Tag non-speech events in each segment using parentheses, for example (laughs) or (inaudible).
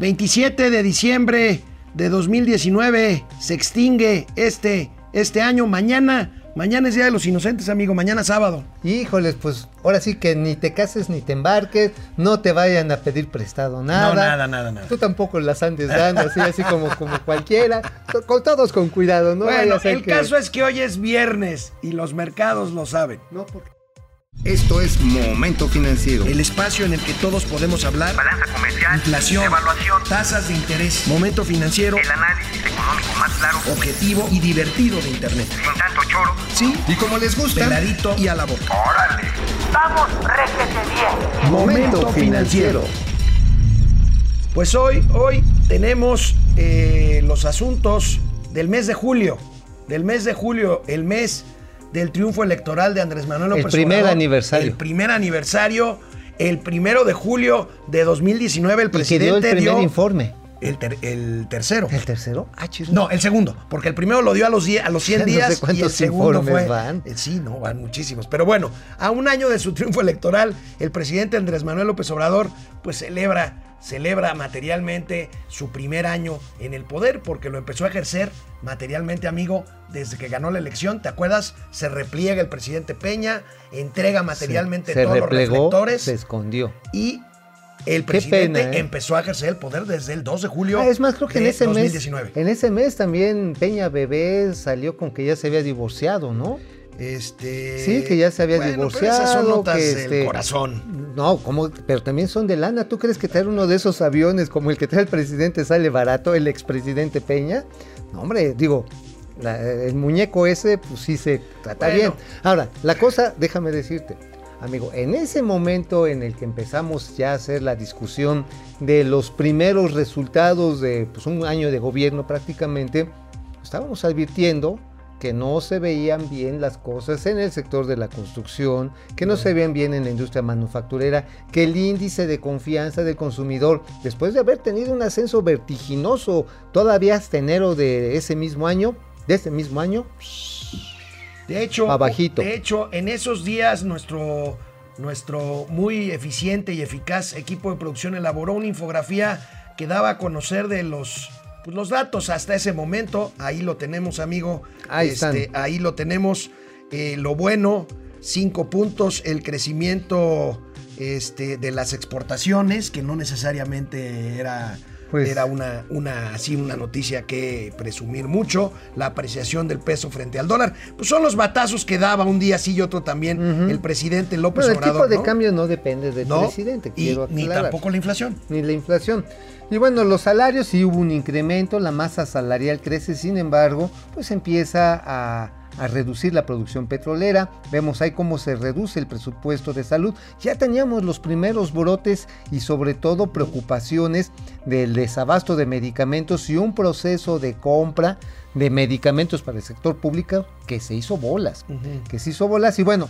27 de diciembre de 2019 se extingue este, este año. Mañana Mañana es Día de los Inocentes, amigo. Mañana sábado. Híjoles, pues ahora sí que ni te cases ni te embarques, no te vayan a pedir prestado nada. No, nada, nada, nada. Tú tampoco las andes dando, así, así como, como cualquiera. Con todos con cuidado, ¿no? Bueno, el caso es que hoy es viernes y los mercados lo saben. No, porque... Esto es Momento Financiero. El espacio en el que todos podemos hablar. Balanza comercial. Inflación. Evaluación. Tasas de interés. Momento Financiero. El análisis económico más claro. Objetivo y divertido de Internet. Sin tanto choro. Sí. Y como les gusta. Peladito y a la boca. ¡Órale! ¡Vamos, réjete bien! Momento Financiero. Pues hoy, hoy tenemos eh, los asuntos del mes de julio. Del mes de julio, el mes del triunfo electoral de Andrés Manuel López El primer Obrador. aniversario. El primer aniversario, el primero de julio de 2019, el Y que dio presidente el primer dio informe. el, ter- el tercero. ¿El tercero? Ah, chido. No, el segundo, porque el primero lo dio a los, die- a los 100 Ya (laughs) no sé días y el cuántos segundo fue... van. Eh, Sí, no, van muchísimos. Pero bueno, a un año de su triunfo electoral, el presidente Andrés Manuel López Obrador pues celebra, celebra materialmente su primer año en el poder porque lo empezó a ejercer materialmente, amigo, desde que ganó la elección. ¿Te acuerdas? Se repliega el presidente Peña, entrega materialmente todos replegó, los reflectores se escondió. y el presidente pena, ¿eh? empezó a ejercer el poder desde el 2 de julio Ah, es más, creo que en ese 2019. mes. En ese mes también Peña Bebé salió con que ya se había divorciado, ¿no? Este. Sí, que ya se había bueno, pero divorciado. esas son notas que, del este, corazón. No, como, pero también son de lana. ¿Tú crees que traer uno de esos aviones como el que trae el presidente sale barato, el expresidente Peña? No, hombre, digo, la- el muñeco ese, pues sí se trata Bueno. bien. Ahora, la cosa, déjame decirte, amigo, en ese momento en el que empezamos ya a hacer la discusión de los primeros resultados de pues, un año de gobierno prácticamente, estábamos advirtiendo que no se veían bien las cosas en el sector de la construcción, que no se veían bien en la industria manufacturera, que el índice de confianza del consumidor, después de haber tenido un ascenso vertiginoso todavía hasta enero de ese mismo año, de ese mismo año, De hecho, Abajito. de hecho, en esos días nuestro, nuestro muy eficiente y eficaz equipo de producción elaboró una infografía que daba a conocer de los, pues, los datos hasta ese momento. Ahí lo tenemos, amigo. Ahí Este, están. ahí lo tenemos. Eh, lo bueno, cinco puntos, el crecimiento este, de las exportaciones, que no necesariamente era, Pues- era una, una, así una noticia que presumir mucho, la apreciación del peso frente al dólar. Pues son los batazos que daba un día sí y otro también el presidente López bueno, el Obrador. tipo de ¿no? cambio no depende del ¿No? presidente, y ni tampoco la inflación. ni la inflación. Y bueno, los salarios sí hubo un incremento, la masa salarial crece, sin embargo, pues empieza a, a reducir la producción petrolera. Vemos ahí cómo se reduce el presupuesto de salud. Ya teníamos los primeros brotes y sobre todo preocupaciones del desabasto de medicamentos y un proceso de compra de medicamentos para el sector público que se hizo bolas que se hizo bolas y bueno,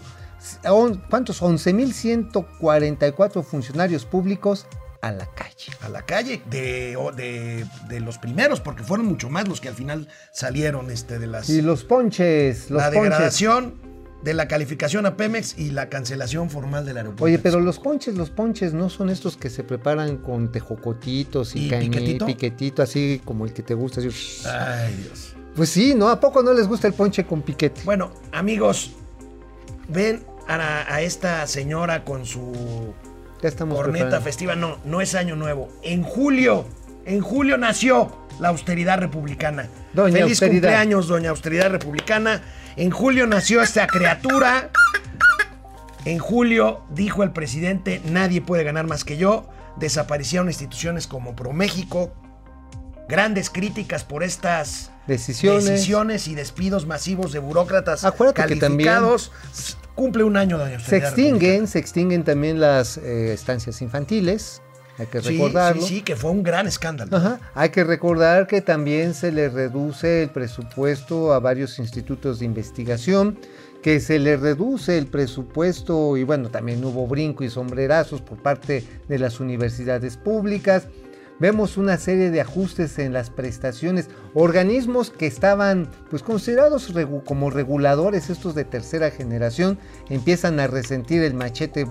¿cuántos? 11.144 funcionarios públicos a la calle. a la calle de, de, de los primeros, porque fueron mucho más los que al final salieron este, de las... Y los ponches, los la ponches. degradación de la calificación a Pemex y la cancelación formal del aeropuerto. Oye, pero los ponches, los ponches no son estos que se preparan con tejocotitos y, ¿Y cañí- piquetito? piquetito, así como el que te gusta. así. Ay, Dios. Pues sí, ¿no? ¿A poco no les gusta el ponche con piquete? Bueno, amigos, ven a, a esta señora con su Ya estamos corneta preparando. festiva. No, no es año nuevo. En julio, en julio nació la austeridad republicana. Doña Feliz Austeridad. cumpleaños, doña austeridad republicana. En julio nació esta criatura. En julio dijo el presidente, nadie puede ganar más que yo. Desaparecieron instituciones como ProMéxico. Grandes críticas por estas Decisiones. decisiones y despidos masivos de burócratas Acuérdate que también- calificados. Cumple un año, doña Se extinguen, se extinguen también las eh, estancias infantiles. Hay que Sí, recordarlo. Sí, sí, que fue un gran escándalo. Ajá. Hay que recordar que también se le reduce el presupuesto a varios institutos de investigación, que se le reduce el presupuesto y bueno, también hubo brinco y sombrerazos por parte de las universidades públicas. Vemos una serie de ajustes en las prestaciones, organismos que estaban pues considerados regu- como reguladores, estos de tercera generación, empiezan a resentir el machete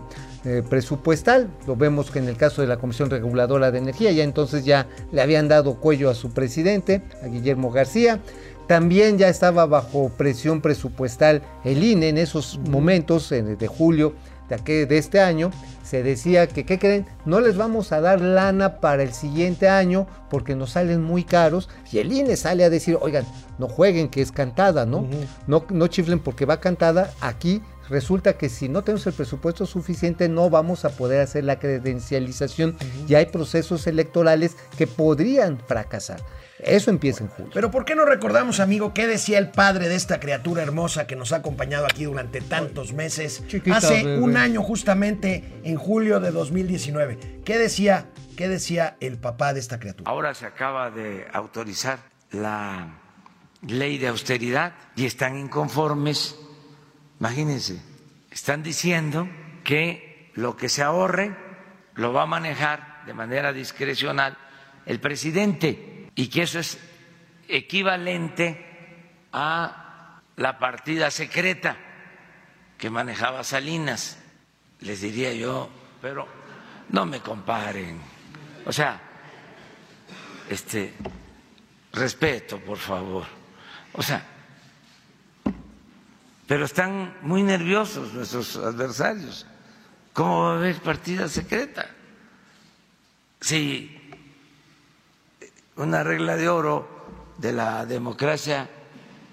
eh, presupuestal. Lo vemos que en el caso de la Comisión Reguladora de Energía, ya entonces ya le habían dado cuello a su presidente, a Guillermo García. También ya estaba bajo presión presupuestal el INE en esos momentos en- de julio de, aquel- de este año. Se decía que, ¿qué creen? No les vamos a dar lana para el siguiente año porque nos salen muy caros. Y el INE sale a decir, oigan, no jueguen que es cantada, ¿no? no, no chiflen porque va cantada. Aquí resulta que si no tenemos el presupuesto suficiente no vamos a poder hacer la credencialización y hay procesos electorales que podrían fracasar. Eso empieza en julio. Pero ¿por qué no recordamos, amigo, qué decía el padre de esta criatura hermosa que nos ha acompañado aquí durante tantos meses? Chiquita, Hace bebé. un año justamente, en julio de 2019. ¿Qué decía, qué decía el papá de esta criatura? Ahora se acaba de autorizar la ley de austeridad y están inconformes. Imagínense, están diciendo que lo que se ahorre lo va a manejar de manera discrecional el presidente y que eso es equivalente a la partida secreta que manejaba Salinas. Les diría yo, pero no me comparen. O sea, este respeto, por favor. O sea, pero están muy nerviosos nuestros adversarios. ¿Cómo va a haber partida secreta? Si una regla de oro de la democracia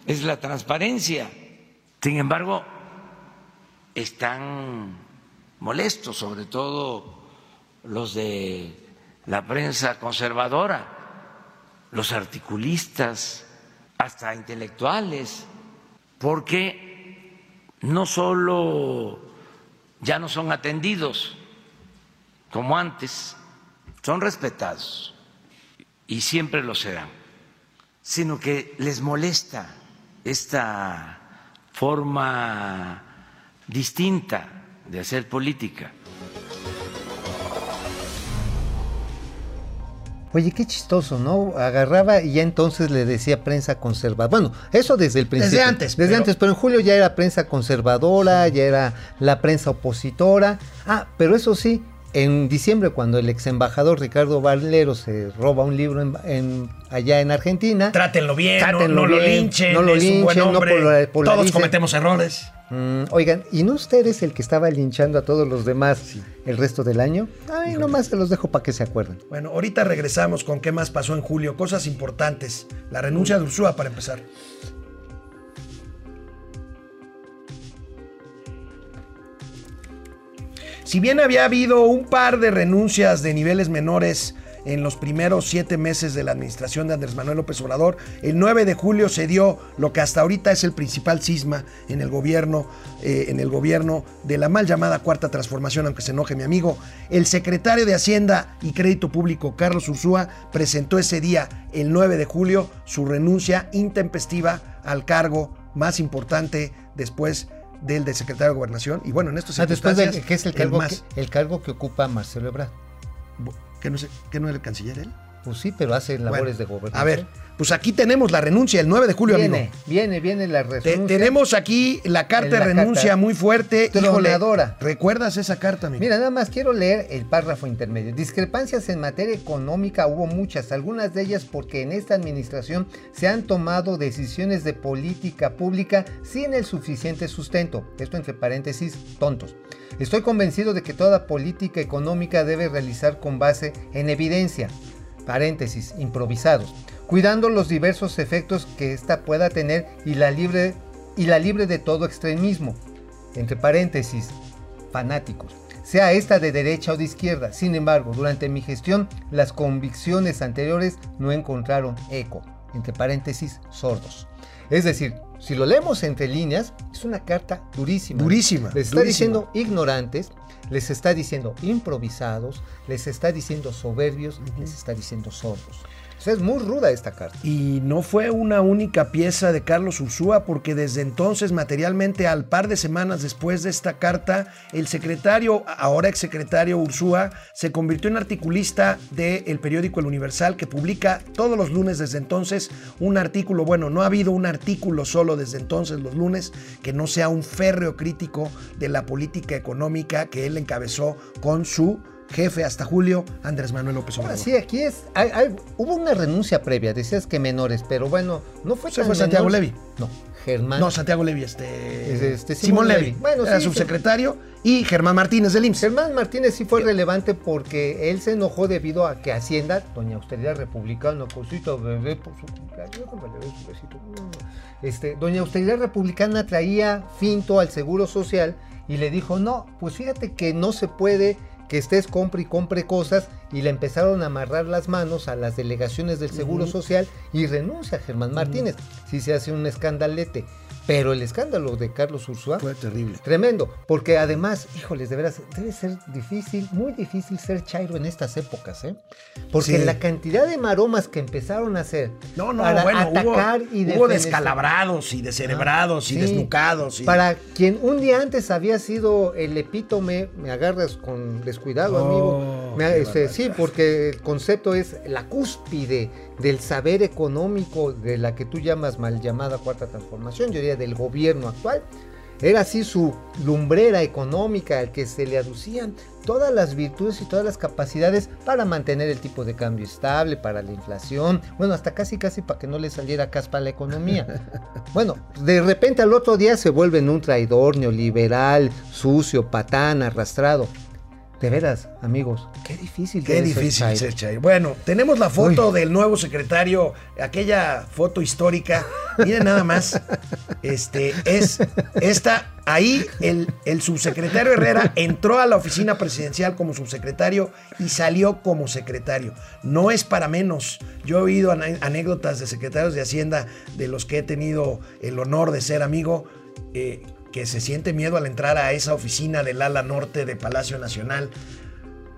es la transparencia. Sin embargo, están molestos, sobre todo los de la prensa conservadora, los articulistas, hasta intelectuales, porque no solo ya no son atendidos como antes, son respetados y siempre lo serán, sino que les molesta esta forma distinta de hacer política. Oye, qué chistoso, ¿no? Agarraba y ya entonces le decía prensa conservadora. Bueno, eso desde el principio. antes, Desde pero- antes, pero en julio ya era prensa conservadora, ya era la prensa opositora. Ah, pero eso sí, en diciembre cuando el ex embajador Ricardo Valero se roba un libro en, en- allá en Argentina. Trátenlo bien, no- Trátenlo no, lo bien, linchen, no lo es un buen linchen, no polar- Todos cometemos errores. Mm, oigan, ¿y no usted es el que estaba linchando a todos los demás el resto del año? Ay, nomás se los dejo para que se acuerden. Bueno, ahorita regresamos con qué más pasó en julio. Cosas importantes. La renuncia de Ursúa, para empezar. Si bien había habido un par de renuncias de niveles menores en los primeros siete meses de la administración de Andrés Manuel López Obrador, el 9 de julio se dio lo que hasta ahorita es el principal cisma en el gobierno, eh, en el gobierno de la mal llamada cuarta transformación, aunque se enoje mi amigo. El secretario de Hacienda y Crédito Público, Carlos Ursúa, presentó ese día, el 9 de julio, su renuncia intempestiva al cargo más importante después del de secretario de Gobernación. Y bueno, en estos Ah, después circunstancias, que es el cargo, más. que, el cargo que ocupa Marcelo Ebrard. ¿Que no, sé- que no era el canciller él? Pues sí, pero hace labores Bueno, de gobernación. A ver, pues aquí tenemos la renuncia el 9 de julio, viene, amigo. viene, viene la Te- renuncia. tenemos aquí la carta de renuncia carta. muy fuerte. Híjole, Tronadora. ¿recuerdas esa carta, amigo? Mira, nada más quiero leer el párrafo intermedio. Discrepancias en materia económica hubo muchas, algunas de ellas porque en esta administración se han tomado decisiones de política pública sin el suficiente sustento. Esto entre paréntesis, tontos. Estoy convencido de que toda política económica debe realizar con base en evidencia, paréntesis, improvisados, cuidando los diversos efectos que ésta pueda tener y la libre, y la libre de todo extremismo, entre paréntesis, fanáticos, sea esta de derecha o de izquierda. Sin embargo, durante mi gestión, las convicciones anteriores no encontraron eco, entre paréntesis, sordos. Es decir, si lo leemos entre líneas, es una carta durísima. Durísima, Les está durísima. diciendo ignorantes, les está diciendo improvisados, les está diciendo soberbios, les está diciendo sordos. Es muy ruda esta carta. Y no fue una única pieza de Carlos Ursúa, porque desde entonces, materialmente, al par de semanas después de esta carta, el secretario, ahora exsecretario Ursúa, se convirtió en articulista del periódico El Universal, que publica todos los lunes desde entonces un artículo. Bueno, no ha habido un artículo solo desde entonces los lunes que no sea un férreo crítico de la política económica que él encabezó con su jefe hasta julio, Andrés Manuel López Ahora Obrador. sí, aquí es. hay- hay- hubo una renuncia previa, decías que menores, pero bueno, no fue Se tan fue Santiago menor. Levy. No, Germán. No, Santiago Levy, este. Es este, Simón Simón Levy. Levy. Bueno, era sí, subsecretario. Y Germán Martínez del IMSS. Germán Martínez sí fue relevante porque él se enojó debido a que Hacienda, Doña Austeridad Republicana, cosita bebé por su cumpleaños, doy su besito. Este, Doña Austeridad Republicana traía finto al Seguro Social y le dijo, no, pues fíjate que no se puede que estés compre y compre cosas y le empezaron a amarrar las manos a las delegaciones del Seguro Social y renuncia Germán Martínez. Sí se hace un escandalete, pero el escándalo de Carlos Ursúa Fue terrible. Tremendo, porque además, híjoles, de veras, debe ser difícil, muy difícil ser chairo en estas épocas, ¿eh? Porque Sí. la cantidad de maromas que empezaron a hacer No, no, para bueno, atacar hubo, y hubo defenestrar- descalabrados y descerebrados y Sí. desnucados. y- Para quien un día antes había sido el epítome, me agarras con descuidado, Oh, amigo. Me- este, sí, porque el concepto es la cúspide del saber económico de la que tú llamas mal llamada cuarta transformación, yo diría del gobierno actual. Era así su lumbrera económica al que se le aducían todas las virtudes y todas las capacidades para mantener el tipo de cambio estable, para la inflación, bueno, hasta casi casi para que no le saliera caspa a la economía. (laughs) Bueno, de repente al otro día se vuelven un traidor, neoliberal, sucio, patán, arrastrado. De veras, amigos, qué difícil. Qué difícil ser. Bueno, tenemos la foto del nuevo secretario, aquella foto histórica. Miren nada más. Este es esta. Ahí el, el subsecretario Herrera entró a la oficina presidencial como subsecretario y salió como secretario. No es para menos. Yo he oído anécdotas de secretarios de Hacienda de los que he tenido el honor de ser amigo. eh, que se siente miedo al entrar a esa oficina del ala norte de Palacio Nacional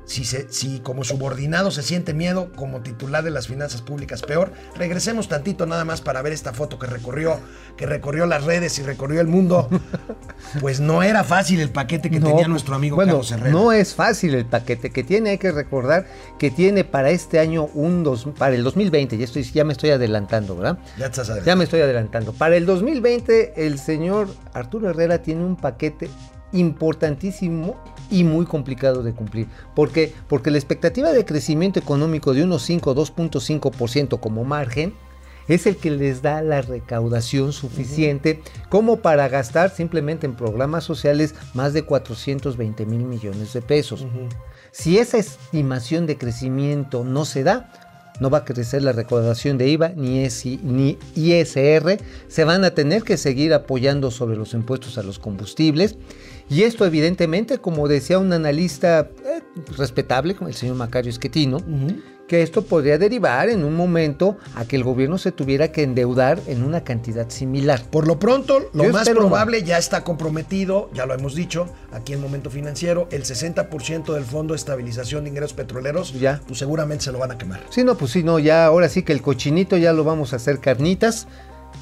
si, se, si como subordinado se siente miedo, como titular de las finanzas públicas peor, regresemos tantito nada más para ver esta foto que recorrió, que recorrió las redes y recorrió el mundo. (laughs) Pues no era fácil el paquete que No, tenía nuestro amigo bueno, Carlos Herrera. No es fácil el paquete que tiene, hay que recordar que tiene para este año un dos, para el 2020, ya estoy, ya me estoy adelantando, ¿verdad? Ya estás. Ya me estoy adelantando. Para el 2020, el señor Arturo Herrera tiene un paquete importantísimo y muy complicado de cumplir. ¿Por qué? Porque la expectativa de crecimiento económico de unos 5, 2.5% como margen es el que les da la recaudación suficiente como para gastar simplemente en programas sociales más de 420 mil millones de pesos. Si esa estimación de crecimiento no se da, no va a crecer la recaudación de IVA ni, ESI ni ISR, se van a tener que seguir apoyando sobre los impuestos a los combustibles. Y esto evidentemente, como decía un analista eh, respetable, como el señor Macario Esquetino, que esto podría derivar en un momento a que el gobierno se tuviera que endeudar en una cantidad similar. Por lo pronto, lo Yo más probable ya está comprometido, ya lo hemos dicho, aquí en Momento Financiero, el 60% del Fondo de Estabilización de Ingresos Petroleros, Ya. pues seguramente se lo van a quemar. Sí, no, pues sí, no, ya ahora sí que el cochinito ya lo vamos a hacer carnitas.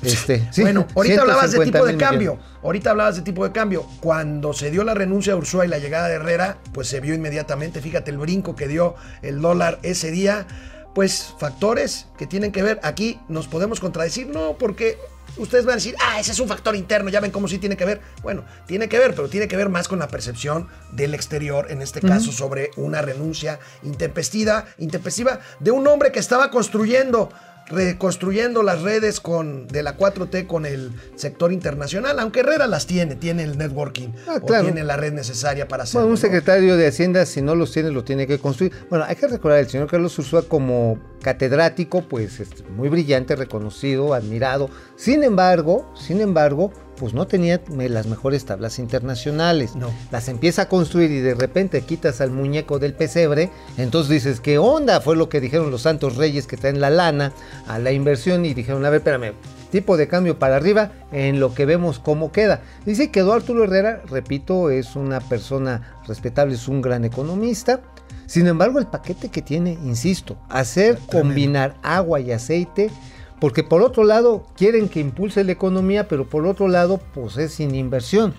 Este, sí, bueno, ahorita hablabas de 150 tipo de cambio. millones. Ahorita hablabas de tipo de cambio. Cuando se dio la renuncia de Ursúa y la llegada de Herrera, pues se vio inmediatamente. Fíjate el brinco que dio el dólar ese día. Pues factores que tienen que ver. Aquí nos podemos contradecir, no, porque ustedes van a decir, ah, ese es un factor interno, ya ven cómo sí tiene que ver. Bueno, tiene que ver, pero tiene que ver más con la percepción del exterior, en este caso sobre una renuncia intempestiva, intempestiva de un hombre que estaba construyendo reconstruyendo las redes con, de la 4T con el sector internacional, aunque Herrera las tiene, tiene el networking Ah, o claro. tiene la red necesaria para hacerlo. Bueno, un ¿no? secretario de Hacienda, si no los tiene, lo tiene que construir. Bueno, hay que recordar, el señor Carlos Ursúa como catedrático, pues es muy brillante, reconocido, admirado. Sin embargo, sin embargo, pues no tenía las mejores tablas internacionales. No. Las empieza a construir y de repente quitas al muñeco del pesebre, entonces dices, ¿qué onda? Fue lo que dijeron los santos reyes que traen la lana a la inversión y dijeron, a ver, espérame, tipo de cambio para arriba en lo que vemos cómo queda. Dice que Arturo Herrera, repito, es una persona respetable, es un gran economista. Sin embargo, el paquete que tiene, insisto, hacer combinar agua y aceite, porque por otro lado quieren que impulse la economía, pero por otro lado, pues es sin inversión.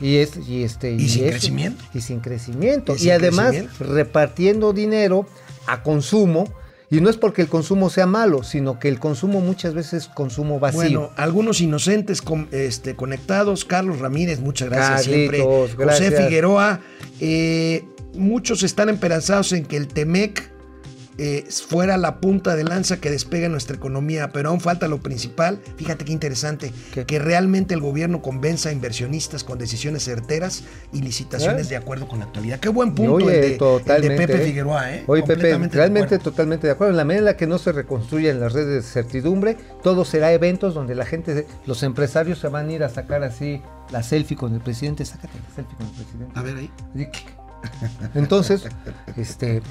Y, es, y, este, ¿Y sin crecimiento? Y sin crecimiento. Y sin además crecimiento. repartiendo dinero a consumo. Y no es porque el consumo sea malo, sino que el consumo muchas veces es consumo vacío. Bueno, algunos inocentes con- este, conectados. Carlos Ramírez, muchas gracias Carlitos, siempre. José. Figueroa. eh, muchos están esperanzados en que el TEMEC eh, fuera la punta de lanza que despegue nuestra economía, pero aún falta lo principal. Fíjate qué interesante, ¿Qué? que realmente el gobierno convenza a inversionistas con decisiones certeras y licitaciones ¿Eh? de acuerdo con la actualidad. Qué buen punto Oye, el, de, el de. Pepe ¿eh? Figueroa, ¿eh? Oye, Pepe, de realmente acuerdo. totalmente de acuerdo. En la medida en la que no se reconstruyan las redes de certidumbre, todo será eventos donde la gente, los empresarios se van a ir a sacar así la selfie con el presidente. Sácate la selfie con el presidente. A ver ahí. (laughs) Entonces, este,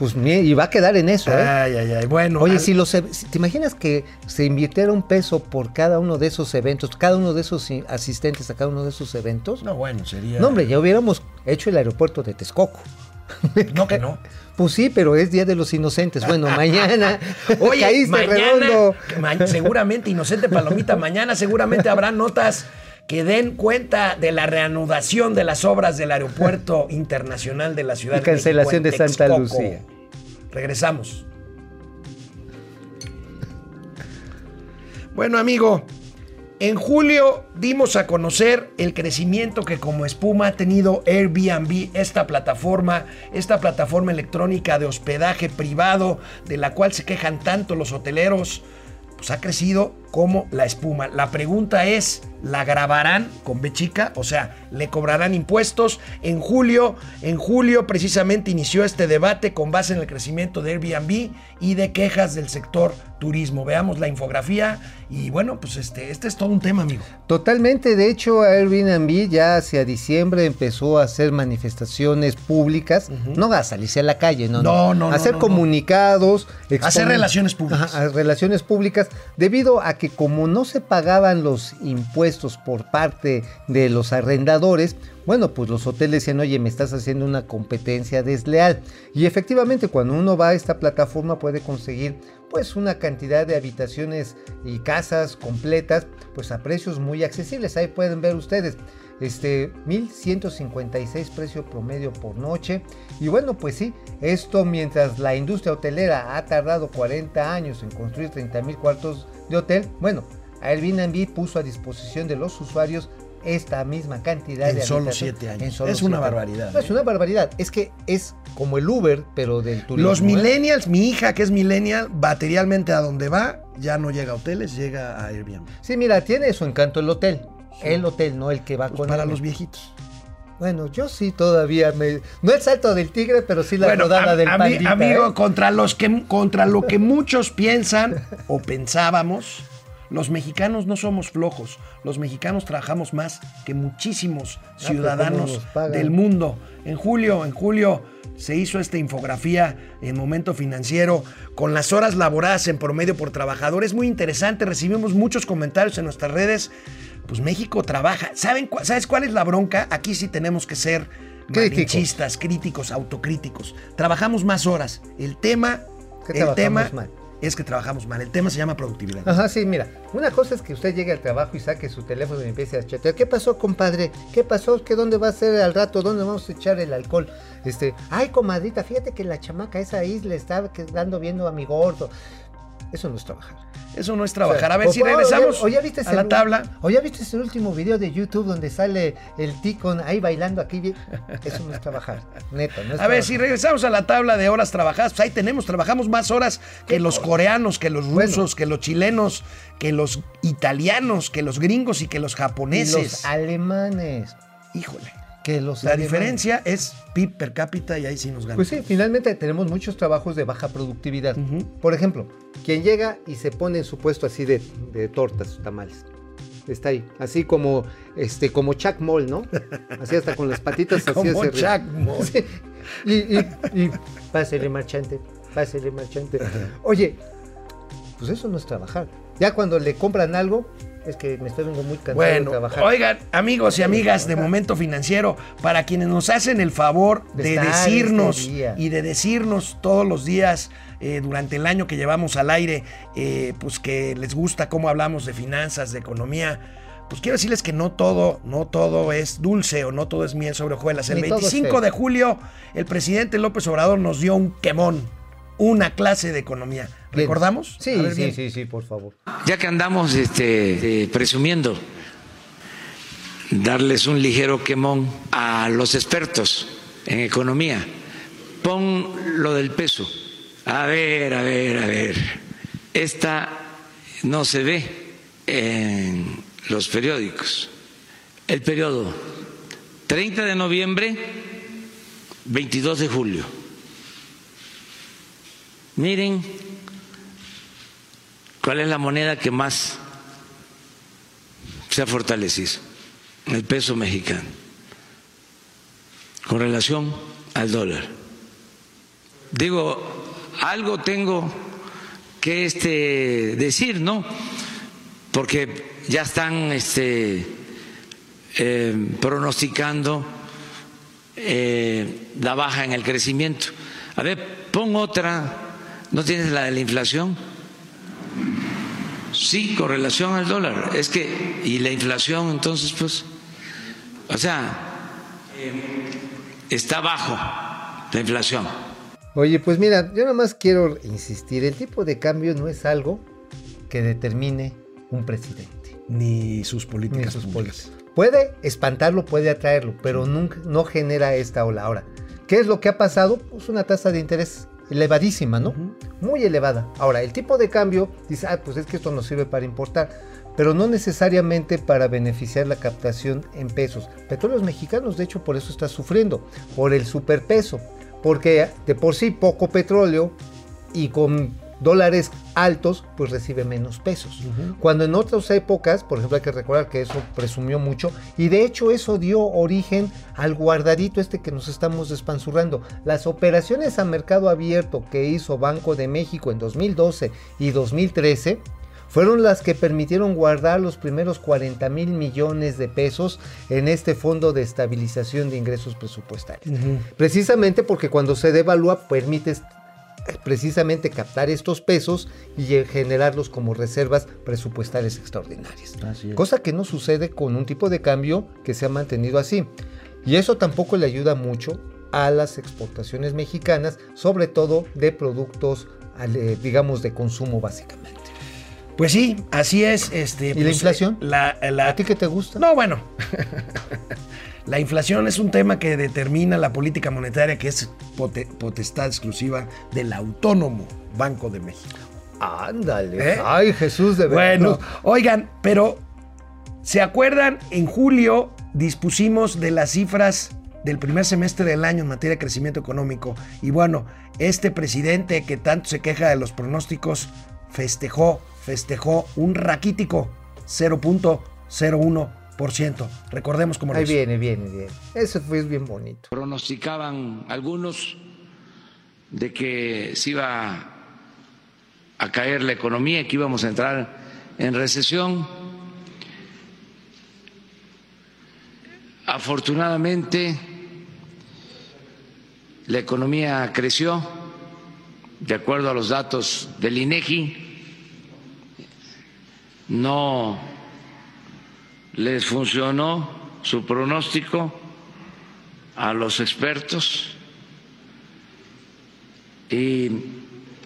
pues y va a quedar en eso, ¿eh? Ay, ay, ay. Bueno. Oye, al- si los, ¿te imaginas que se invirtiera un peso por cada uno de esos eventos, cada uno de esos asistentes a cada uno de esos eventos? No, bueno, sería. No, hombre, ya hubiéramos hecho el aeropuerto de Texcoco. (laughs) No, que no. Pues sí, pero es Día de los Inocentes. Bueno, (laughs) mañana. (laughs) Oye, caíste mañana, redondo. seguramente, Inocente Palomita, mañana seguramente habrá notas que den cuenta de la reanudación de las obras del Aeropuerto (laughs) Internacional de la Ciudad Y cancelación de, México de Santa. Lucía. Regresamos. Bueno, amigo, en julio dimos a conocer el crecimiento que como espuma ha tenido Airbnb, esta plataforma, esta plataforma electrónica de hospedaje privado de la cual se quejan tanto los hoteleros, pues ha crecido como la espuma. La pregunta es, ¿la grabarán con B chica? O sea, ¿le cobrarán impuestos? En julio, en julio precisamente inició este debate con base en el crecimiento de Airbnb y de quejas del sector turismo. Veamos la infografía y bueno, pues este, este es todo un tema, amigo. Totalmente, de hecho Airbnb ya hacia diciembre empezó a hacer manifestaciones públicas, no a salirse a la calle, no, No, no, no, hacer no, comunicados, Hacer relaciones públicas. Ajá, relaciones públicas, debido a que como no se pagaban los impuestos por parte de los arrendadores, bueno, pues los hoteles decían, oye, me estás haciendo una competencia desleal. Y efectivamente, cuando uno va a esta plataforma puede conseguir pues una cantidad de habitaciones y casas completas, pues a precios muy accesibles. Ahí pueden ver ustedes. Este, 1156 precio promedio por noche. Y bueno, pues sí, esto mientras la industria hotelera ha tardado 40 años en construir 30 mil cuartos de hotel, bueno, Airbnb puso a disposición de los usuarios esta misma cantidad En de solo siete años. En solo Es una siete barbaridad, No, es ¿eh? una barbaridad. Es que es como el Uber, pero del turismo. Los ¿eh? millennials, mi hija que es millennial, materialmente a donde va, ya no llega a hoteles, llega a Airbnb. Sí, mira, tiene su encanto el hotel. El hotel, no el que va Pues con para los viejitos. Bueno, yo sí todavía me. No el salto del tigre, pero sí la Bueno, rodada del ami- pandita. amigo, ¿eh? contra los que contra lo que muchos piensan o pensábamos, los mexicanos no somos flojos. Los mexicanos trabajamos más que muchísimos Ah, ciudadanos del mundo. En julio, en julio se hizo esta infografía en Momento Financiero con las horas laboradas en promedio por trabajador. Es muy interesante, recibimos muchos comentarios en nuestras redes. Pues México trabaja. ¿Saben cu- ¿Sabes cuál es la bronca? Aquí sí tenemos que ser Críticos. críticos, autocríticos. Trabajamos más horas. El tema, el tema mal. Es que trabajamos mal. El tema se llama productividad. Ajá, sí, mira. Una cosa es que usted llegue al trabajo y saque su teléfono y empiece a chatear. ¿Qué pasó, compadre? ¿Qué pasó? ¿Qué dónde va a ser al rato? ¿Dónde vamos a echar el alcohol? Este, ay, comadrita, fíjate que la chamaca esa isla está quedando viendo a mi gordo. Eso no es trabajar. Eso no es trabajar. A ver si o- regresamos o ya viste a la tabla. O ya viste ese último video de YouTube donde sale el ticón ahí bailando aquí. Eso no es trabajar. Neto, no es A ver, si regresamos a la tabla de horas trabajadas, pues ahí tenemos, trabajamos más horas que los coreanos, que los Bueno. rusos, que los chilenos, que los italianos, que los gringos y que los Y japoneses. los alemanes. Híjole. Que los La alemanes. diferencia es PIB per cápita y ahí sí nos gana. Pues sí, finalmente tenemos muchos trabajos de baja productividad. Por ejemplo, quien llega y se pone en su puesto así de, de tortas, tamales. Está ahí, así como este como Chuck Moll, ¿no? Así hasta con las patitas así Como hacia arriba. Chuck Moll. Sí. Y, y, y pásele marchante, pásele marchante. Oye, pues eso no es trabajar. Ya cuando le compran algo, es que me estoy vengo muy cansado Bueno, de trabajar. oigan, amigos y amigas de Momento Financiero, para quienes nos hacen el favor De decirnos este día. y de decirnos todos los días eh, durante el año que llevamos al aire, eh, pues que les gusta cómo hablamos de finanzas, de economía. Pues quiero decirles que no todo, no todo es dulce o no todo es miel sobre hojuelas. El Ni todo es 25 feo. de julio, el presidente López Obrador nos dio un quemón, una clase de economía. ¿Recordamos? Sí, ver, sí, bien. sí, sí, por favor. Ya que andamos este, eh, presumiendo, darles un ligero quemón a los expertos en economía. Pon lo del peso. A ver, a ver, a ver. Esta no se ve en los periódicos. El periodo 30 de noviembre, 22 de julio. Miren ¿Cuál es la moneda que más se ha fortalecido? El peso mexicano, con relación al dólar. Digo, algo tengo que este, decir, ¿no? Porque ya están este, eh, pronosticando eh, la baja en el crecimiento. A ver, pon otra, ¿no tienes la de la inflación? Sí, con relación al dólar. Es que, y la inflación, entonces, pues, o sea, eh, está bajo la inflación. Oye, pues mira, yo nada más quiero insistir, el tipo de cambio no es algo que determine un presidente. Ni sus ni políticas sus públicas. políticas. Puede espantarlo, puede atraerlo, pero nunca, no genera esta ola. Ahora, ¿qué es lo que ha pasado? Pues una tasa de interés elevadísima, ¿no? Muy elevada. Ahora, el tipo de cambio dice, ah, pues es que esto nos sirve para importar, pero no necesariamente para beneficiar la captación en pesos. Petróleos mexicanos, de hecho, por eso está sufriendo, por el superpeso, porque de por sí poco petróleo y con dólares altos, pues recibe menos pesos. Cuando en otras épocas, por ejemplo, hay que recordar que eso presumió mucho, y de hecho eso dio origen al guardadito este que nos estamos despanzurrando. Las operaciones a mercado abierto que hizo Banco de México en 2012 y 2013 fueron las que permitieron guardar los primeros 40 mil millones de pesos en este fondo de estabilización de ingresos presupuestarios. Precisamente porque cuando se devalúa permites precisamente captar estos pesos y eh, generarlos como reservas presupuestarias extraordinarias. Cosa que no sucede con un tipo de cambio que se ha mantenido así. Y eso tampoco le ayuda mucho a las exportaciones mexicanas, sobre todo de productos, ale- digamos, de consumo básicamente. Pues sí, así es. Este, ¿Y pues, la inflación? La, la- ¿A ti qué te gusta? No, bueno. (laughs) la inflación es un tema que determina la política monetaria que es pote- potestad exclusiva del autónomo Banco de México. Ándale. ¿Eh? Ay, Jesús de verdad. Bueno, oigan, pero ¿se acuerdan? En julio dispusimos de las cifras del primer semestre del año en materia de crecimiento económico. Y bueno, este presidente que tanto se queja de los pronósticos festejó, festejó un raquítico 0.01%. Recordemos cómo lo Ahí hizo. viene, viene, viene. Eso fue bien bonito. Pronosticaban algunos de que se iba a caer la economía, que íbamos a entrar en recesión. Afortunadamente, la economía creció, de acuerdo a los datos del INEGI. No les funcionó su pronóstico a los expertos y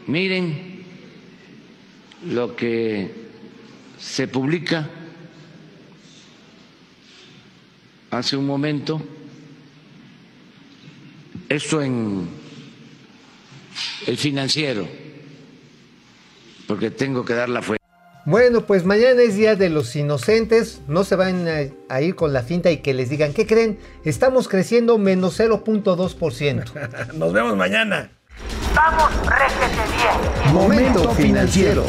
miren lo que se publica hace un momento, esto en el financiero, porque tengo que dar la fuente. Bueno, pues mañana es Día de los Inocentes. No se van a, a ir con la finta y que les digan, ¿qué creen? Estamos creciendo menos 0.2%. (laughs) Nos vemos mañana. Vamos, réjete bien. Momento financiero.